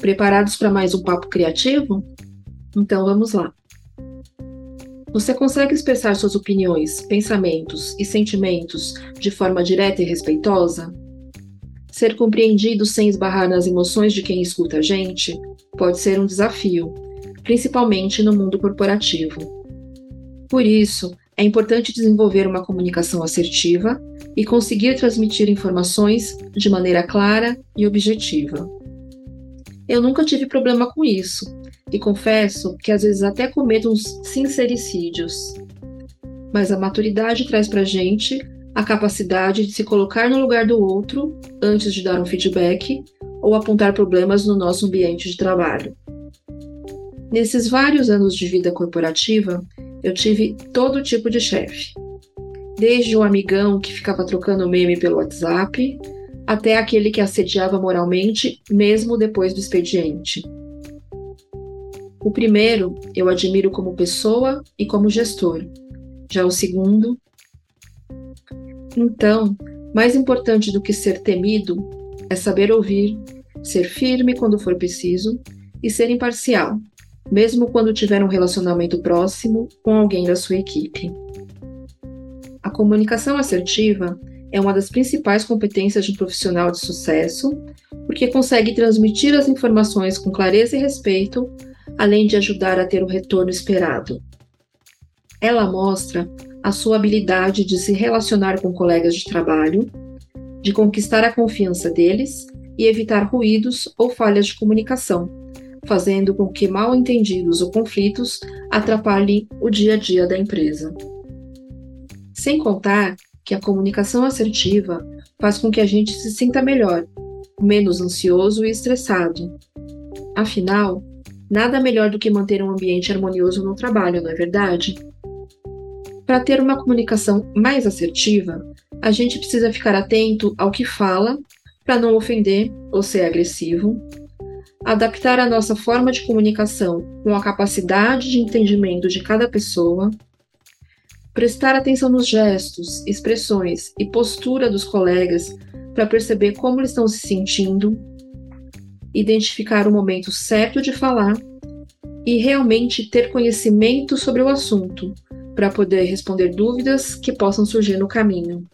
Preparados para mais um papo criativo? Então vamos lá. Você consegue expressar suas opiniões, pensamentos e sentimentos de forma direta e respeitosa? Ser compreendido sem esbarrar nas emoções de quem escuta a gente pode ser um desafio, principalmente no mundo corporativo. Por isso, é importante desenvolver uma comunicação assertiva e conseguir transmitir informações de maneira clara e objetiva. Eu nunca tive problema com isso e confesso que às vezes até cometo uns sincericídios. Mas a maturidade traz pra gente a capacidade de se colocar no lugar do outro antes de dar um feedback ou apontar problemas no nosso ambiente de trabalho. Nesses vários anos de vida corporativa, eu tive todo tipo de chefe. Desde o amigão que ficava trocando meme pelo WhatsApp, até aquele que assediava moralmente, mesmo depois do expediente. O primeiro eu admiro como pessoa e como gestor. Já o segundo. Então, mais importante do que ser temido é saber ouvir, ser firme quando for preciso e ser imparcial, mesmo quando tiver um relacionamento próximo com alguém da sua equipe. A comunicação assertiva é uma das principais competências de um profissional de sucesso, porque consegue transmitir as informações com clareza e respeito, além de ajudar a ter o retorno esperado. Ela mostra a sua habilidade de se relacionar com colegas de trabalho, de conquistar a confiança deles e evitar ruídos ou falhas de comunicação, fazendo com que mal entendidos ou conflitos atrapalhem o dia a dia da empresa. Sem contar que a comunicação assertiva faz com que a gente se sinta melhor, menos ansioso e estressado. Afinal, nada melhor do que manter um ambiente harmonioso no trabalho, não é verdade? Para ter uma comunicação mais assertiva, a gente precisa ficar atento ao que fala para não ofender ou ser agressivo, adaptar a nossa forma de comunicação com a capacidade de entendimento de cada pessoa prestar atenção nos gestos, expressões e postura dos colegas para perceber como eles estão se sentindo, identificar o momento certo de falar e realmente ter conhecimento sobre o assunto para poder responder dúvidas que possam surgir no caminho.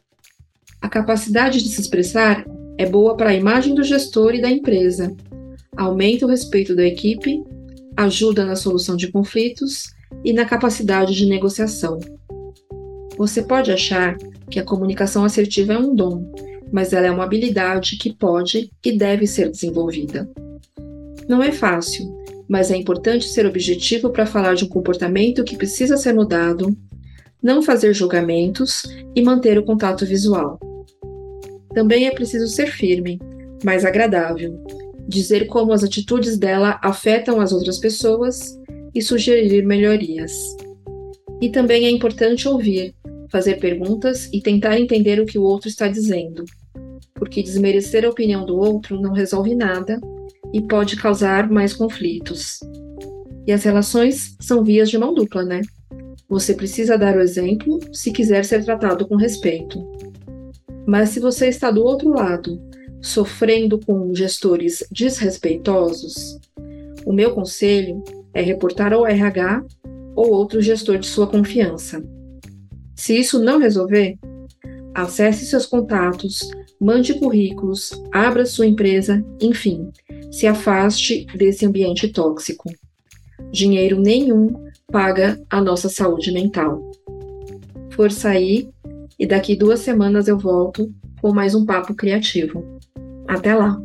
A capacidade de se expressar é boa para a imagem do gestor e da empresa, aumenta o respeito da equipe, ajuda na solução de conflitos e na capacidade de negociação. Você pode achar que a comunicação assertiva é um dom, mas ela é uma habilidade que pode e deve ser desenvolvida. Não é fácil, mas é importante ser objetivo para falar de um comportamento que precisa ser mudado, não fazer julgamentos e manter o contato visual. Também é preciso ser firme, mas agradável, dizer como as atitudes dela afetam as outras pessoas e sugerir melhorias. E também é importante ouvir, fazer perguntas e tentar entender o que o outro está dizendo, porque desmerecer a opinião do outro não resolve nada e pode causar mais conflitos. E as relações são vias de mão dupla, né? Você precisa dar o exemplo se quiser ser tratado com respeito. Mas se você está do outro lado, sofrendo com gestores desrespeitosos, o meu conselho é reportar ao RH ou outro gestor de sua confiança. Se isso não resolver, acesse seus contatos, mande currículos, abra sua empresa, enfim, se afaste desse ambiente tóxico. Dinheiro nenhum paga a nossa saúde mental. Força aí e daqui duas semanas eu volto com mais um papo criativo. Até lá!